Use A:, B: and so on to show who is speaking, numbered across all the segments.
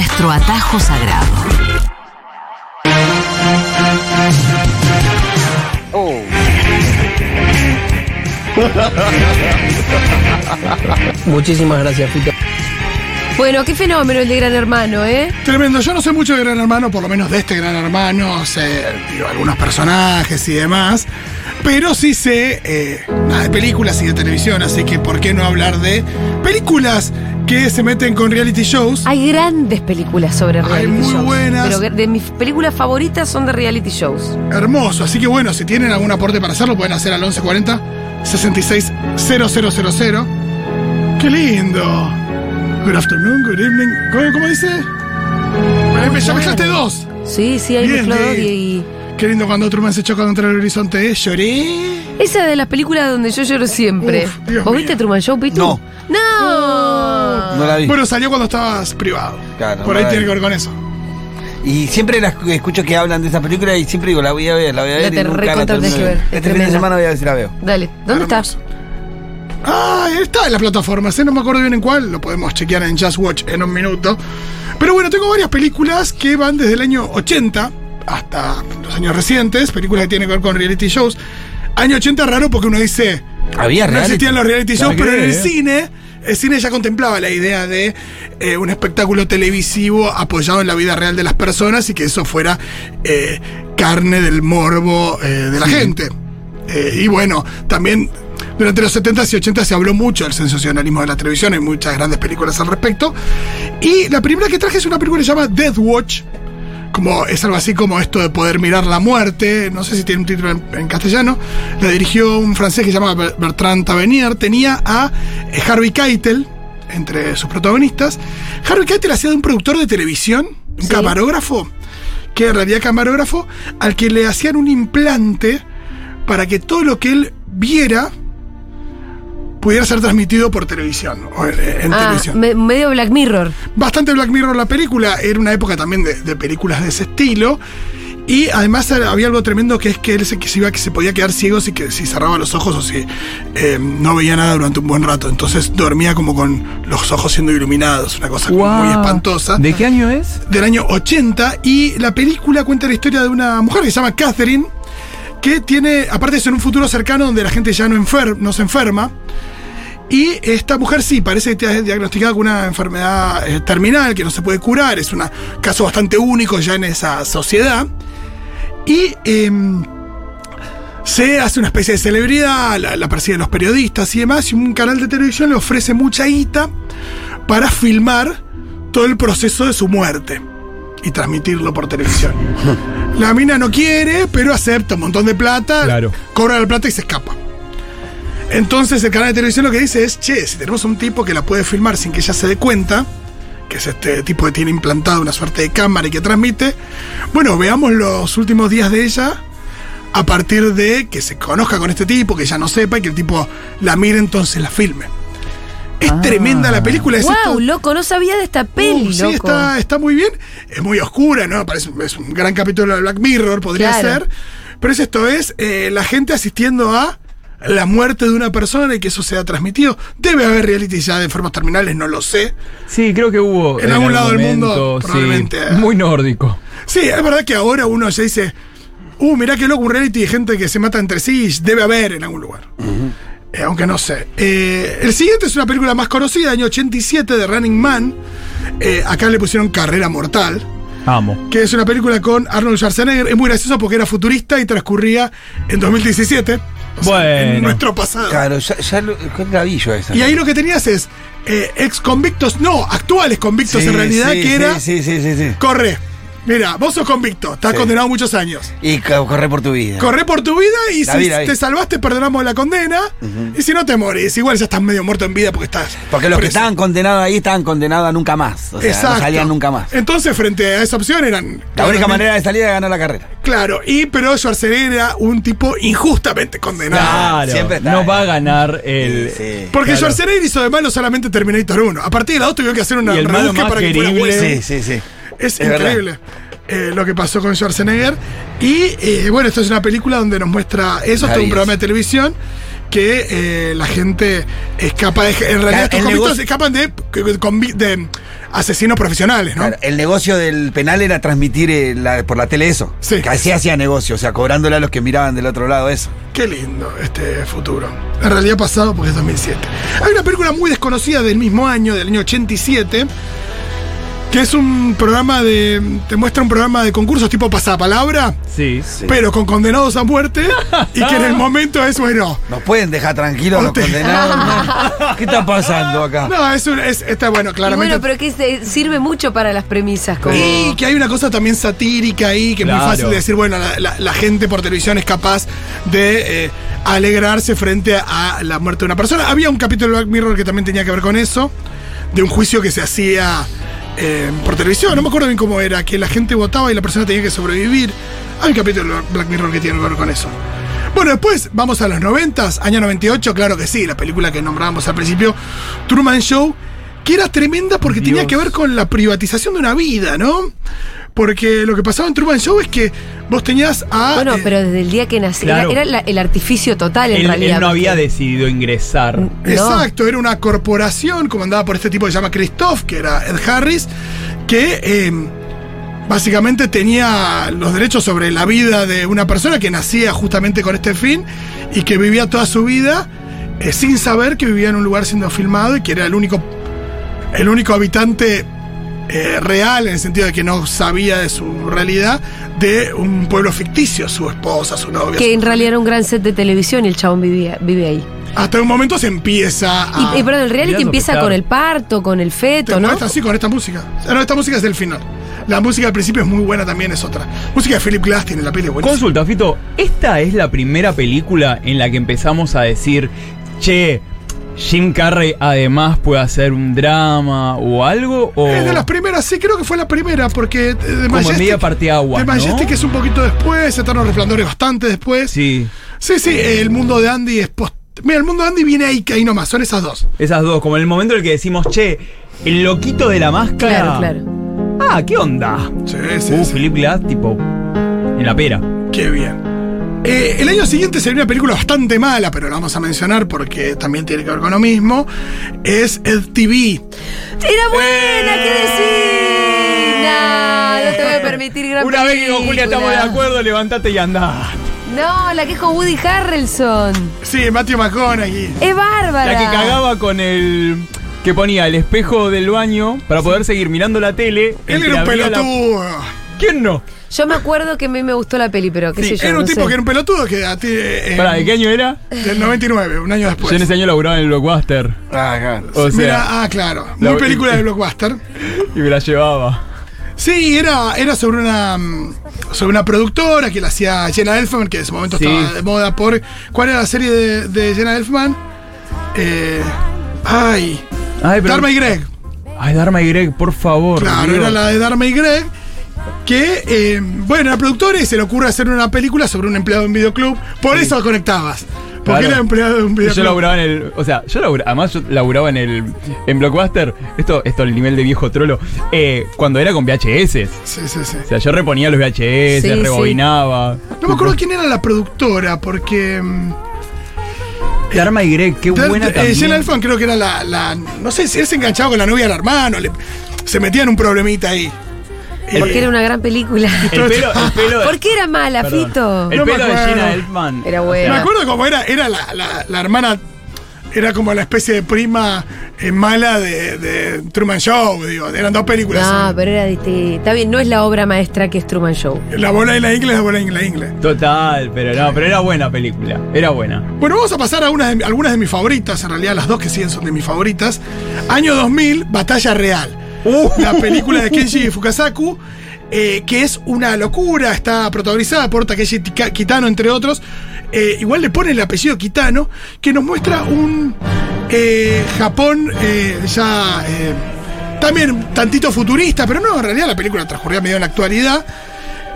A: nuestro atajo sagrado.
B: Muchísimas gracias, Fito.
C: Bueno, qué fenómeno el de Gran Hermano, ¿eh?
D: Tremendo. Yo no sé mucho de Gran Hermano, por lo menos de este Gran Hermano, sé digo, algunos personajes y demás. Pero sí sé eh, nada de películas y de televisión, así que ¿por qué no hablar de películas que se meten con reality shows?
C: Hay grandes películas sobre
D: Hay
C: reality
D: muy
C: shows.
D: buenas.
C: Pero de mis películas favoritas son de reality shows.
D: Hermoso. Así que bueno, si tienen algún aporte para hacerlo, pueden hacer al 1140 66 000. ¡Qué lindo! Good afternoon, good evening. ¿Cómo, cómo dice? Me ya mezclaste dos.
C: Sí, sí, hay
D: Bien,
C: mezclado
D: de-
C: y...
D: Qué lindo cuando Truman se choca contra el horizonte. ¿eh? Lloré.
C: Esa de las películas donde yo lloro siempre.
D: Uf, Dios
C: ¿Vos
D: mío.
C: viste Truman Show, Pitu?
E: No.
C: ¡No!
E: No la vi.
D: Bueno, salió cuando estabas privado.
E: Claro,
D: Por ahí
E: la
D: tiene
E: vi.
D: que ver con eso.
E: Y siempre las escucho que hablan de esa película y siempre digo, la voy a ver, la voy a ver.
C: La
E: y
C: te
E: nunca la
C: recontra tenés
E: termino
C: que
E: de
C: ver, es
E: Este fin de
C: tremenda.
E: semana voy a ver si la veo.
C: Dale, ¿dónde
D: Hermoso.
C: está?
D: Ah, está en la plataforma, ¿eh? no me acuerdo bien en cuál, lo podemos chequear en Just Watch en un minuto. Pero bueno, tengo varias películas que van desde el año 80 hasta los años recientes, películas que tienen que ver con reality shows. Año 80 raro porque uno dice,
E: Había
D: no
E: reality.
D: existían los reality shows,
F: ¿Para
D: pero en el cine, el cine ya contemplaba la idea de eh, un espectáculo televisivo apoyado en la vida real de las personas y que eso fuera eh, carne del morbo eh, de la gente. Y bueno, también durante los 70s y 80s se habló mucho del sensacionalismo de la televisión, hay muchas grandes películas al respecto. Y la primera que traje es una película que se llama Death Watch. Como, es algo así como esto de poder mirar la muerte, no sé si tiene un título en, en castellano. La dirigió un francés que se llama Ber- Bertrand Tavernier. Tenía a eh, Harvey Keitel entre sus protagonistas. Harvey Keitel hacía de un productor de televisión, un
C: Sí.
D: camarógrafo, que en realidad camarógrafo, al que le hacían un implante para que todo lo que él viera pudiera ser transmitido por televisión o en, en
C: Ah,
D: televisión.
C: me- medio Black Mirror.
D: Bastante Black Mirror la película, era una época también de, de películas de ese estilo. Y además había algo tremendo que es que él se, que se iba, que se podía quedar ciego si, que, si cerraba los ojos o si eh, no veía nada durante un buen rato. Entonces dormía como con los ojos siendo iluminados, una cosa muy espantosa.
F: ¿De qué año es?
D: del año 80 y la película cuenta la historia de una mujer que se llama Catherine que tiene, aparte es en un futuro cercano donde la gente ya no, enfer- no se enferma y esta mujer sí, parece que está diagnosticada con una enfermedad eh, terminal que no se puede curar, es un caso bastante único ya en esa sociedad y em, se hace una especie de celebridad, la, la persiguen los periodistas y demás y un canal de televisión le ofrece mucha guita para filmar todo el proceso de su muerte y transmitirlo por televisión. La mina no quiere, pero acepta un montón de plata,
F: Claro.
D: cobra la plata y se escapa. Entonces el canal de televisión lo que dice es, che, si tenemos un tipo que la puede filmar sin que ella se dé cuenta, que es este tipo que tiene implantado una suerte de cámara y que transmite, bueno, veamos los últimos días de ella a partir de que se conozca con este tipo, que ella no sepa y que el tipo la mire entonces la filme. Es
F: Ah.
D: tremenda la película, es esto-
C: Wow, loco, no sabía de esta peli,
D: Uh, sí,
C: loco.
D: está, está muy bien. Es muy oscura, ¿no? Parece, es un gran capítulo de Black Mirror, podría
C: Claro.
D: ser. Pero es esto, es eh, la gente asistiendo a la muerte de una persona y que eso sea transmitido. Debe haber reality ya de enfermos terminales, no lo sé.
F: Sí, creo que hubo.
D: En algún lado del mundo,
F: sí,
D: probablemente.
F: muy nórdico.
D: Sí, es verdad que ahora uno ya dice, uh, mirá qué loco un reality de gente que se mata entre sí, debe haber en algún lugar. Eh, aunque no sé. Eh, el siguiente es una película más conocida, año 87, de Running Man. Eh, acá le pusieron Carrera Mortal.
F: Amo.
D: que es una película con Arnold Schwarzenegger. Es muy gracioso porque era futurista y transcurría en 2017. O sea,
F: Bueno.
D: en nuestro pasado.
E: Claro, ya, ya lo, ¿cuál la vi yo esa?
D: Y ahí lo que tenías es eh, ex convictos, no, actuales convictos
E: Sí,
D: en realidad,
E: sí,
D: que era.
E: Sí, sí, sí, sí.
D: Corre. Mira, vos sos convicto, estás
E: Sí.
D: condenado muchos años.
E: Y co- corre por tu vida.
D: Corre por tu vida y
E: La
D: si te salvaste, perdonamos la condena. Y si no te morís, igual ya estás medio muerto en vida porque estás.
E: Porque los que estaban condenados ahí estaban condenados a nunca más. O sea,
D: Exacto.
E: no salían nunca más.
D: Entonces, frente a esa opción eran.
E: La única manera de salir era ganar la carrera.
D: Claro, y pero Schwarzenegger era un tipo injustamente condenado.
F: Claro.
E: siempre está
F: no va a ganar el.
E: Sí.
D: Porque
F: Claro.
D: Schwarzenegger hizo de malo solamente Terminator 1. A partir de la 2 tuvieron que hacer una
F: Y el malo
D: rebusque
F: más
D: para que fuera bueno.
E: Sí, sí, sí.
D: Es,
E: Es
D: increíble eh, lo que pasó con Schwarzenegger. Y eh, bueno, esto es una película donde nos muestra eso, es todo un programa de televisión que eh, la gente escapa de. En realidad, estos convictos
E: negocio-
D: escapan de, asesinos profesionales, ¿no?
E: Claro, el negocio del penal era transmitir eh, la- por la tele eso.
D: Sí.
E: Que así hacía negocio, o sea, cobrándole a los que miraban del otro lado eso.
D: Qué lindo este futuro. En realidad pasado porque es 2007. Hay una película muy desconocida del mismo año, del año 87, que es un programa de. Te muestra un programa de concursos tipo pasapalabra,
F: Sí.
D: pero con condenados a muerte, y que en el momento es, bueno.
E: Nos pueden dejar tranquilos los condenados. ¿no? ¿Qué está pasando acá?
D: No, es un. Es, está bueno,
C: Y
D: claramente.
C: bueno, pero que se- sirve mucho para las premisas. Como...
D: Y que hay una cosa también satírica ahí, que es muy fácil de decir, bueno, la, la- la gente por televisión es capaz de eh, alegrarse frente a la muerte de una persona. Había un capítulo de Black Mirror que también tenía que ver con eso, de un juicio que se hacía eh, por televisión, no me acuerdo bien cómo era, que la gente votaba y la persona tenía que sobrevivir. Hay un capítulo de Black Mirror que tiene que ver con eso. Bueno, después vamos a los 90, año 98, claro que sí, la película que nombrábamos al principio, Truman Show, que era tremenda porque tenía que ver con la privatización de una vida, ¿no? Porque lo que pasaba en Truman Show es que vos tenías a...
C: Bueno,
D: eh,
C: pero desde el día que nací, era-
F: Claro.
C: era, la- el artificio total en
F: Él,
C: realidad.
F: él no había
C: porque-
F: decidido ingresar.
C: No.
D: Exacto, era una corporación comandada por este tipo que se llama Christoph, que era Ed Harris, que eh, básicamente tenía los derechos sobre la vida de una persona que nacía justamente con este fin y que vivía toda su vida eh, sin saber que vivía en un lugar siendo filmado y que era el único, el único habitante eh, real, en el sentido de que no sabía de su realidad, de un pueblo ficticio, su esposa, su novia.
C: Que
D: su-
C: en realidad era un gran set de televisión y el chabón vivía, vive ahí.
D: Hasta un momento se empieza a...
C: Y, y perdón, el reality empieza con el parto, con el feto, ¿no?
D: muestra así con esta música. Ah, No, esta música es del final. La música al principio es muy buena también, es otra. Música de Philip Glass tiene la peli buenísima.
F: Consulta, Fito, ¿esta es la primera película en la que empezamos a decir, che, Jim Carrey además puede hacer un drama o algo? O...
D: Es de las primeras, sí, creo que fue la primera, porque de
F: Como en media parteaguas,
D: The Majestic
F: ¿no?
D: es un poquito después, Eterno Resplandor es bastante después.
F: Sí,
D: sí, sí, el mundo de Andy es post. Mira, el mundo de Andy viene ahí, ahí nomás, son esas dos.
F: esas dos, como en el momento en el que decimos, che, el loquito de la máscara.
C: Claro, claro.
F: Ah, ¿qué onda?
D: Sí, sí,
F: Uh,
D: sí.
F: Philip Glass, tipo, en la pera.
D: Qué bien. Eh, el año siguiente se una película bastante mala, pero la vamos a mencionar porque también tiene que ver con lo mismo. Es Ed TV.
C: Era buena, ¿qué decir? No, no te voy a permitir gran
F: Una vez que con Julia estamos de acuerdo, levantate y andá.
C: No, la que es con Woody Harrelson.
D: Sí, Matthew McConaughey.
C: Es bárbara.
F: La que cagaba con el. que ponía el espejo del baño para poder seguir mirando la tele.
D: Él era un
F: la-
D: pelotudo.
F: ¿Quién no?
C: Yo me acuerdo que a mí me gustó la peli, pero qué
F: Sí,
C: sé yo.
D: Era un
C: no
D: tipo
C: sé.
D: que era un pelotudo que a ti. eh,
F: Pará, ¿de qué año era?
D: Del 99, un año después.
F: Yo en ese año laburaba en el blockbuster.
E: Ah, claro.
F: O sea,
D: Mira, ah, claro. Muy
F: la-
D: película de blockbuster.
F: y me la llevaba.
D: Sí, era, era sobre una mm, sobre una productora que la hacía Jenna Elfman, que en ese momento
F: Sí.
D: estaba de moda por. ¿Cuál era la serie de, de Jenna Elfman? Eh, ay.
F: Ay, pero.
D: Dharma y Greg.
F: Ay, Dharma y Greg, por favor.
D: Claro,
F: Dios.
D: era la de Dharma y Greg. Que, eh, bueno, era productora y se le ocurre hacer una película sobre un empleado de un videoclub. Por eso conectabas. Porque
F: Claro.
D: era empleado de un
F: Y
D: videoclub.
F: Yo laburaba en el. O sea, yo laburaba. Además, yo laburaba en el. En Blockbuster. Esto, esto el nivel de viejo trolo. eh, cuando era con VHS.
D: Sí, sí, sí.
F: O sea, yo reponía los VHS,
C: Sí, sí.
F: rebobinaba.
D: No me acuerdo quién era la productora, porque. mm,
F: Dharma y Greg, qué
D: Dar-
F: buena
D: eh,
F: también.
D: Jenna Elfman creo que era la, la- No sé si él se enganchaba con la novia del hermano. le- se metía en un problemita ahí.
C: Porque era una gran película.
F: El pelo, el pelo.
C: ¿Por qué era mala,
F: Perdón.
C: Fito?
F: El
D: No me
F: pelo de
D: acuerdo.
F: Jenna Elfman.
C: Era buena.
D: Me acuerdo cómo era. Era la, la- la hermana. Era como la especie de prima eh, mala de, de Truman Show. Digo, eran dos películas.
C: No, pero era distinta. Está bien, no es la obra maestra que es Truman Show.
D: La bola y la ingle, la bola y la ingle.
F: Total, pero no, pero era buena película. Era buena.
D: Bueno, vamos a pasar a unas de- algunas de mis favoritas. En realidad, las dos que siguen son de mis favoritas. Año 2000, Batalla Real. La película de Kenji Fukasaku, eh, que es una locura. Está protagonizada por Takeshi Kitano, entre otros. Eh, igual le pone el apellido Kitano, que nos muestra un eh, Japón eh, ya. también tantito futurista, pero no, en realidad la película transcurría medio en la actualidad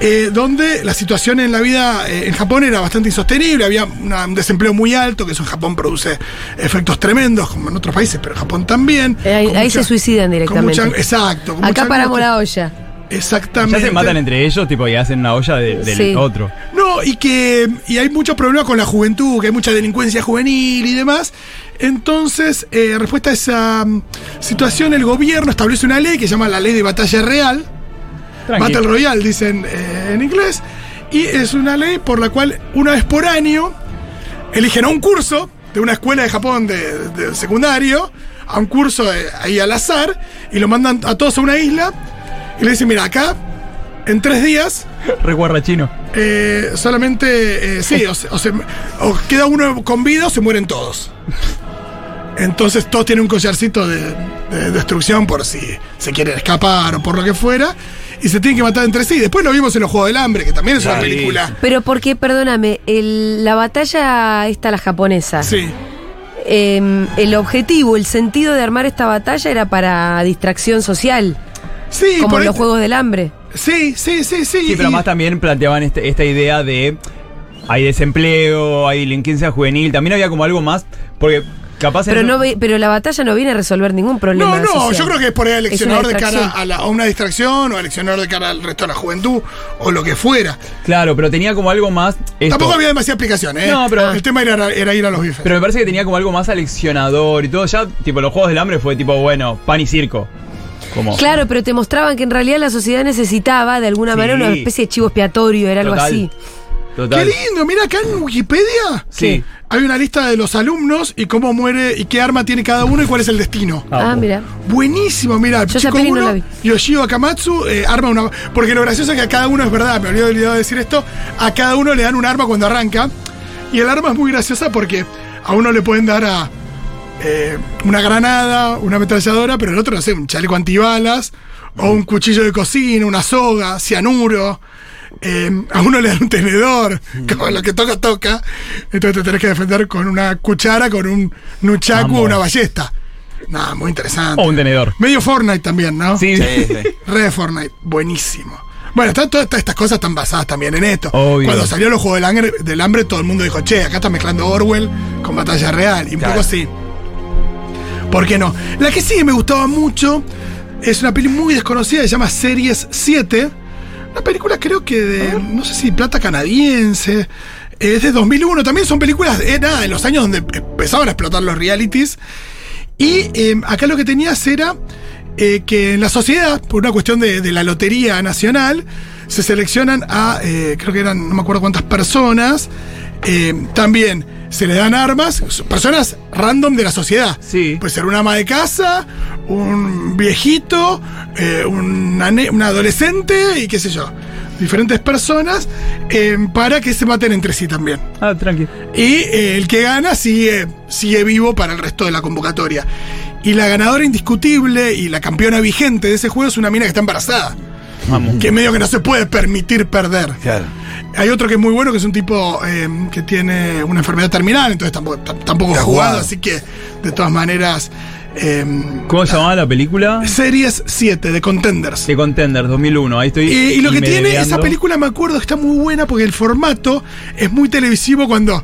D: eh, donde la situación en la vida eh, en Japón era bastante insostenible, había una- un desempleo muy alto, que eso en Japón produce efectos tremendos, como en otros países, pero en Japón también.
C: Eh, ahí- se suicidan directamente.
D: mucha- exacto.
C: Acá paramos la olla.
D: Exactamente.
F: Ya se matan entre ellos, tipo, y hacen una olla de- del
C: Sí.
F: otro.
D: No, y que y hay muchos problemas con la juventud, que hay mucha delincuencia juvenil y demás. Entonces, eh, respuesta a esa mm, situación, el gobierno establece una ley que se llama la ley de batalla real.
F: Tranqui.
D: Battle Royale, dicen eh, en inglés. Y es una ley por la cual una vez por año eligen a un curso de una escuela de Japón de, de secundario, a un curso de- ahí al azar, y lo mandan a todos a una isla. Y le dicen, mira, acá, en tres días,
F: Re guarrachino.
D: eh, solamente, eh, sí, o, se- o se- o queda uno con vida o se mueren todos. Entonces todos tienen un collarcito de, de destrucción por si se quieren escapar o por lo que fuera. Y se tienen que matar entre sí. Después lo vimos en los Juegos del Hambre, que también es una película.
C: Pero porque, perdóname, el- la batalla esta, la japonesa,
D: Sí.
C: em, el objetivo, el sentido de armar esta batalla era para distracción social,
D: Sí,
C: como en los Juegos del Hambre.
D: Sí, sí, sí, sí.
F: Sí, pero
D: y-
F: más también planteaban este- esta idea de. Hay desempleo, hay delincuencia juvenil. También había como algo más. Porque capaz.
C: Pero, no, ve- pero la batalla no viene a resolver ningún problema.
D: No, no,
C: social.
D: yo creo que es por ahí el eleccionador de cara
C: distracción.
D: a, la- a una distracción o eleccionador de cara al resto de la juventud o lo que fuera.
F: Claro, pero tenía como algo más. esto.
D: Tampoco había demasiada explicación, ¿eh?
F: No, pero-
D: El tema era, era ir a los bifes.
F: Pero me parece que tenía como algo más aleccionador y todo. Ya, tipo, los Juegos del Hambre fue tipo, bueno, pan y circo. Como.
C: Claro, pero te mostraban que en realidad la sociedad necesitaba de alguna
F: Sí.
C: manera una especie de chivo expiatorio, era algo
F: Total.
C: así.
F: Total.
D: Qué lindo, mira acá en Wikipedia.
F: Sí.
D: Hay una lista de los alumnos y cómo muere y qué arma tiene cada uno y cuál es el destino.
F: Ah,
C: Ah, mira.
D: Buenísimo, mira,
C: Yo
D: chico
C: no
D: uno,
C: la vi.
D: Yoshio Akamatsu, eh, arma una. Porque lo gracioso es que a cada uno es verdad, me olvidé olvidado de decir esto. A cada uno le dan un arma cuando arranca. Y el arma es muy graciosa porque a uno le pueden dar a. eh, una granada, una ametralladora, pero el otro, no sé, un chaleco antibalas, o un cuchillo de cocina, una soga, cianuro. Eh, a uno le dan un tenedor, como lo que toca, toca. Entonces te tenés que defender con una cuchara, con un nunchaku o una ballesta. Nada, muy interesante.
F: O un tenedor.
D: Medio Fortnite también, ¿no?
F: Sí,
E: Sí, sí.
D: Re de Fortnite, buenísimo. Bueno, está- todas estas- cosas están basadas también en esto.
F: Obvio.
D: Cuando salió los juegos del hambre, del hambre, todo el mundo dijo, che, acá está mezclando Orwell con batalla real. Y un
E: Claro.
D: poco así. ¿Por qué no? La que sí me gustaba mucho es una peli muy desconocida, se llama Series 7. Una película creo que de, no sé si plata canadiense. Es de 2001. También son películas, eh, nada, de los años donde empezaban a explotar los realities. Y eh, acá lo que tenías era eh, que en la sociedad, por una cuestión de, de la Lotería Nacional, se seleccionan a, creo que eran, no me acuerdo cuántas personas, también se le dan armas, personas random de la sociedad.
F: Sí.
D: Puede ser una ama de casa, un viejito, eh, una, una adolescente y qué sé yo. Diferentes personas eh, para que se maten entre sí también.
F: Ah, tranqui.
D: Y eh, el que gana sigue, sigue vivo para el resto de la convocatoria. Y la ganadora indiscutible y la campeona vigente de ese juego es una mina que está embarazada.
F: Vamos.
D: Que medio que no se puede permitir perder.
E: Claro.
D: Hay otro que es muy bueno, que es un tipo eh, que tiene una enfermedad terminal, entonces tampoco, tam- tampoco jugado,
E: jugado.
D: así que de todas maneras. eh,
F: ¿Cómo se llamaba la película?
D: Series 7 de Contenders.
F: The Contender 2001. Ahí estoy.
D: Y, y lo que tiene esa película, me acuerdo, está muy buena porque el formato es muy televisivo cuando,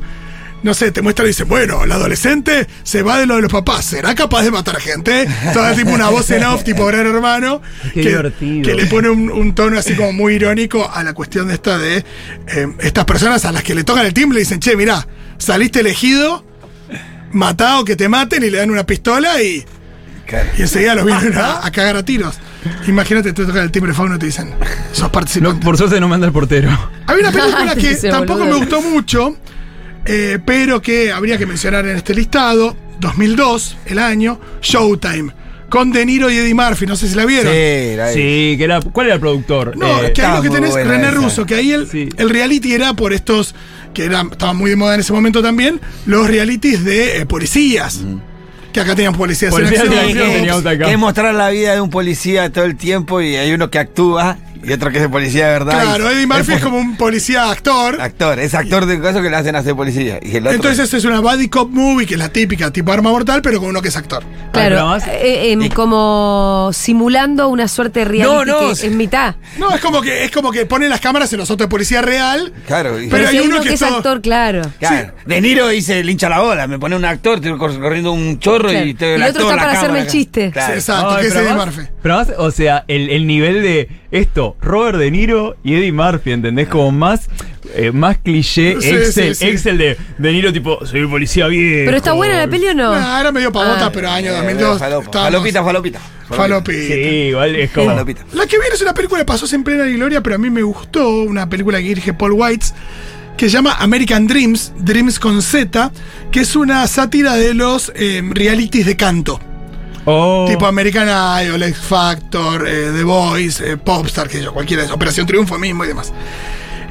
D: no sé, te muestra y dice, bueno, el adolescente se va de lo de los papás, ¿será capaz de matar gente? Toda tipo una voz en off, tipo gran hermano,
F: Qué
D: que,
F: divertido.
D: que le pone un, un tono así como muy irónico a la cuestión de esta de eh, estas personas a las que le tocan el timbre y dicen, che, mirá, saliste elegido, matado, que te maten y le dan una pistola y... Y enseguida los vienen a, a cagar a tiros. Imagínate, te tocan el timbre fauno y te dicen, sos
F: No,
D: participante.
F: por suerte no me anda el portero.
D: Había una película que tampoco
C: boludo.
D: me gustó mucho, eh, pero que habría que mencionar en este listado. 2002, el año, Showtime. Con De Niro y Eddie Murphy, no sé si la vieron.
E: Sí, la-
F: Sí, que era. ¿Cuál era el productor?
D: No,
F: Eh,
D: que ahí lo que tenés René
E: esa.
D: Russo, que ahí el,
F: Sí.
D: el reality era por estos, que era, estaban muy de moda en ese momento también, los realities de eh, policías. Que acá tenían policías,
F: Policías
D: en
F: de
D: acción.
F: acá.
E: Que es mostrar la vida de un policía todo el tiempo y hay uno que actúa y otro que es de policía de verdad.
D: Claro, Eddie Murphy
E: es
D: es como un policía actor.
E: actor, es actor de caso que le hacen hacer policía. Y el otro,
D: Entonces es una buddy cop movie, que es la típica, tipo arma mortal, pero con uno que es actor.
C: Claro, eh, em, como simulando una suerte de reality
E: No, no,
C: que es mitad.
D: No, es como que es como que ponen las cámaras en los autos de policía real.
E: claro, y-
D: Pero
C: Pero,
D: hay uno
C: uno
D: que
C: que es
D: todo-
C: actor, claro.
E: claro. De Niro dice le hincha la bola, me pone un actor, estoy cor- corriendo un chorro
C: Claro.
E: y, te
C: Y el otro está para hacerme el chiste.
E: Claro.
D: Sí, exacto, que es Eddie Murphy.
F: Pero más, o sea, el, el nivel de esto, Robert De Niro y Eddie Murphy, ¿entendés? Como más, eh, más cliché,
D: Sí,
F: Excel,
D: sí, sí.
F: Excel de De Niro tipo, soy un policía bien.
C: Pero está buena la peli o no?
D: Nah, era medio pavota,
C: Ah.
D: pero año
E: Eh,
D: 2002.
E: falopa,
D: estábamos-
E: falopita, falopita.
D: Falopita.
F: Sí, igual es como.
E: Falopita.
D: La que viene es una película que pasó en plena gloria, pero a mí me gustó. Una película que dirige Paul Whites, que se llama American Dreams, Dreams con Z, que es una sátira de los eh, realities de canto.
F: Oh.
D: Tipo American Idol, X Factor, eh, The Voice, eh, Popstar, que yo, cualquiera de Operación Triunfo mismo y demás.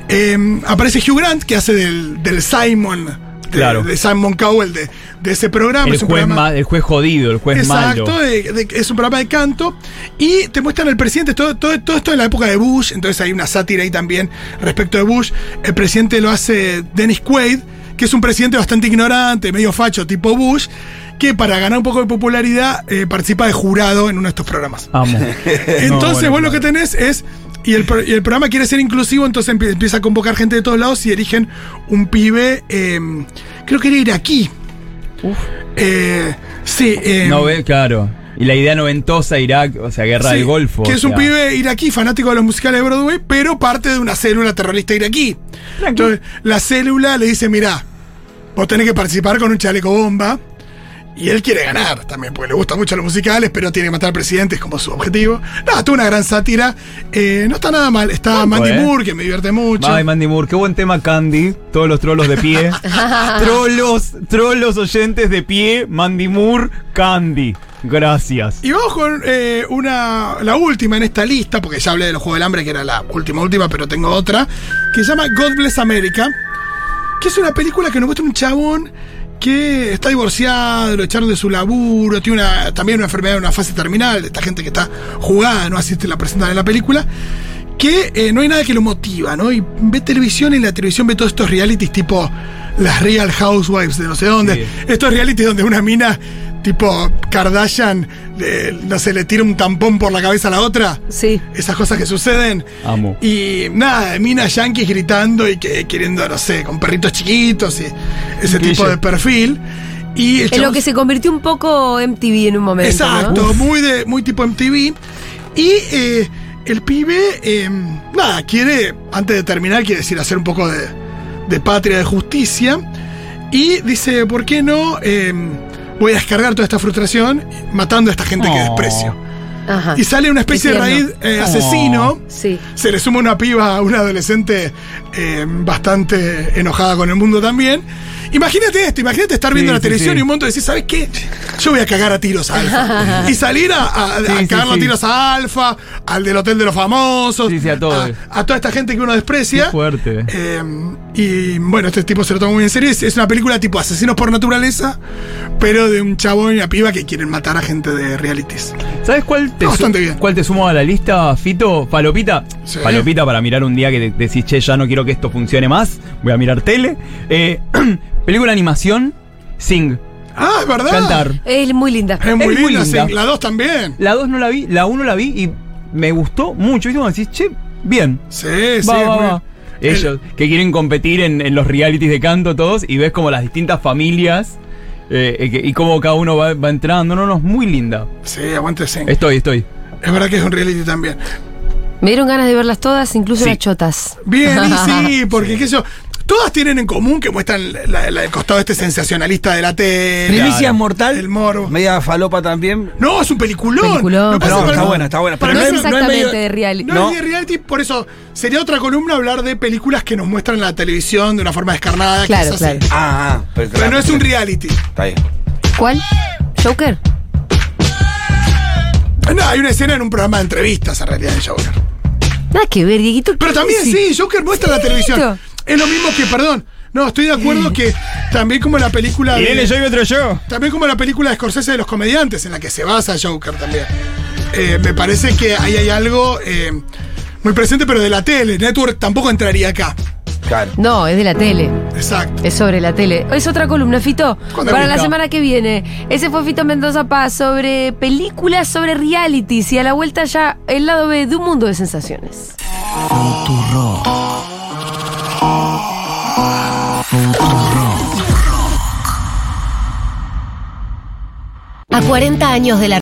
D: Eh, aparece Hugh Grant, que hace del, del Simon, de,
F: Claro.
D: de Simon Cowell de, de ese programa.
F: el
D: Es un
F: juez,
D: programa-
F: ma- el juez jodido, el juez
D: Exacto,
F: malo.
D: de- es un programa de canto y te muestran el presidente, todo, todo, todo esto en la época de Bush, entonces hay una sátira ahí también respecto de Bush. El presidente lo hace Dennis Quaid, que es un presidente bastante ignorante, medio facho, tipo Bush, que para ganar un poco de popularidad eh, participa de jurado en uno de estos programas.
F: Amo.
D: Entonces,
F: No,
D: vos lo que tenés es. Y el, pro- y el programa quiere ser inclusivo, entonces empie- empieza a convocar gente de todos lados y eligen un pibe, eh, creo que era iraquí. Eh, sí, eh,
F: No ve, claro. Y la idea noventosa, Irak, o sea, guerra
D: sí,
F: del Golfo.
D: Que es un
F: sea.
D: pibe iraquí, fanático de los musicales de Broadway, pero parte de una célula terrorista iraquí. Entonces, la célula le dice: Mirá, vos tenés que participar con un chaleco bomba. Y él quiere ganar también, porque le gustan mucho los musicales, pero tiene que matar al presidente, es como su objetivo. Nada, tuvo una gran sátira. Eh, no está nada mal. Está
F: Banco,
D: Mandy
F: eh.
D: Moore, que me divierte mucho.
F: Ay, Mandy Moore, qué buen tema Candy. Todos los trolos de pie. trolos, trolos oyentes de pie. Mandy Moore, Candy. Gracias.
D: Y vamos con eh, una, la última en esta lista, porque ya hablé de los Juegos del Hambre, que era la última, última, pero tengo otra, que se llama God Bless America, que es una película que nos muestra un chabón que está divorciado, lo echaron de su laburo, tiene una, también una enfermedad en una fase terminal, de esta gente que está jugada, no así te la presentan en la película, que eh, no hay nada que lo motiva, ¿no? Y ve televisión y en la televisión ve todos estos realities tipo las Real Housewives de no sé dónde.
F: Sí.
D: Estos realities donde una mina tipo Kardashian, no sé, le tira un tampón por la cabeza a la otra.
C: Sí.
D: Esas cosas que suceden.
F: Amo.
D: Y nada, minas yankees gritando y que queriendo, no sé, con perritos chiquitos y ese tipo de perfil. Y
C: En lo que se convirtió un poco MTV en un momento.
D: Exacto,
C: ¿no?
D: muy de muy tipo MTV. Y eh, el pibe, eh, nada, quiere, antes de terminar, quiere decir hacer un poco de, de patria, de justicia. Y dice, ¿por qué no? eh, voy a descargar toda esta frustración matando a esta gente que
F: Oh.
D: desprecio.
C: Ajá.
D: Y sale una especie de raíz eh,
F: Oh.
D: asesino.
C: Sí.
D: Se le suma una piba, una adolescente eh, bastante enojada con el mundo también. Imagínate esto, imagínate estar viendo
F: Sí,
D: la
F: sí,
D: televisión
F: sí.
D: y un momento decir, ¿sabes qué? Yo voy a cagar a tiros a Alfa. y salir a, a- a
F: Sí, sí,
D: cagarlo a tiros a Alfa, al del Hotel de los Famosos,
F: Sí, sí, a todo.
D: a toda esta gente que uno desprecia.
F: Qué fuerte.
D: Eh, y bueno, este tipo se lo toma muy en serio. Es, es una película tipo asesinos por naturaleza, pero de un chabón y una piba que quieren matar a gente de realities.
F: ¿Sabes cuál te,
D: bastante bien.
F: cuál te sumo a la lista, Fito? Falopita.
D: Sí.
F: Falopita para mirar un día que decís, che, ya no quiero que esto funcione más. Voy a mirar tele. Eh, película animación, Sing.
D: Ah, es verdad.
F: Cantar.
C: Es muy linda.
D: Es muy
F: Es muy
D: linda,
F: linda.
D: sí. La dos también.
F: La 2 no la vi, la 1 la vi y me gustó mucho. ¿Viste? Como decís, che, bien.
D: Sí, sí.
F: Va,
D: es
F: va,
D: muy-
F: va. Ellos que quieren competir en, en los realities de canto todos y ves como las distintas familias eh, eh, y cómo cada uno va, va entrando. No, no, es muy linda.
D: Sí, aguante sí.
F: Estoy, estoy.
D: Es verdad que es un reality también.
C: Me dieron ganas de verlas todas, incluso
F: Sí.
C: las chotas.
D: Bien, y sí, porque qué sé yo. Todas tienen en común que muestran la- la- el costado este sensacionalista de la tele.
E: Primicia
F: Claro.
E: Mortal.
D: El morbo.
E: Media falopa también.
D: No, es un peliculón.
C: Peliculón,
E: No,
D: que
E: está buena, está buena.
D: para
C: no
E: no
C: es
E: no
C: exactamente
E: medio-
C: de reality.
D: No,
E: No.
D: es de reality, por eso sería otra columna hablar de películas que nos muestran la televisión de una forma descarnada.
C: Claro,
D: es así.
C: claro.
E: Ah, ah, pero,
D: Pero no es un reality.
E: Está bien.
C: ¿Cuál? ¿Joker?
D: No, hay una escena en un programa de entrevistas en realidad de Joker.
C: Nada que ver, Dieguito.
D: Pero
C: ¿qué
D: también sí, Joker muestra la
C: Sí,
D: televisión. Es lo mismo que, perdón. No, estoy de acuerdo que también como la película de.
F: yo y otro yo.
D: También como la película de Scorsese de los comediantes, en la que se basa Joker también. Eh, me parece que ahí hay algo eh, muy presente, pero de la tele. Network tampoco entraría acá.
E: Claro.
C: No, es de la tele.
D: Exacto.
C: Es sobre la tele. Es otra columna, Fito.
D: ¿Cuándo
C: Para la semana que viene. Ese fue Fito Mendoza Paz sobre películas sobre realities y a la vuelta ya el lado B de un mundo de sensaciones.
A: A 40 años de la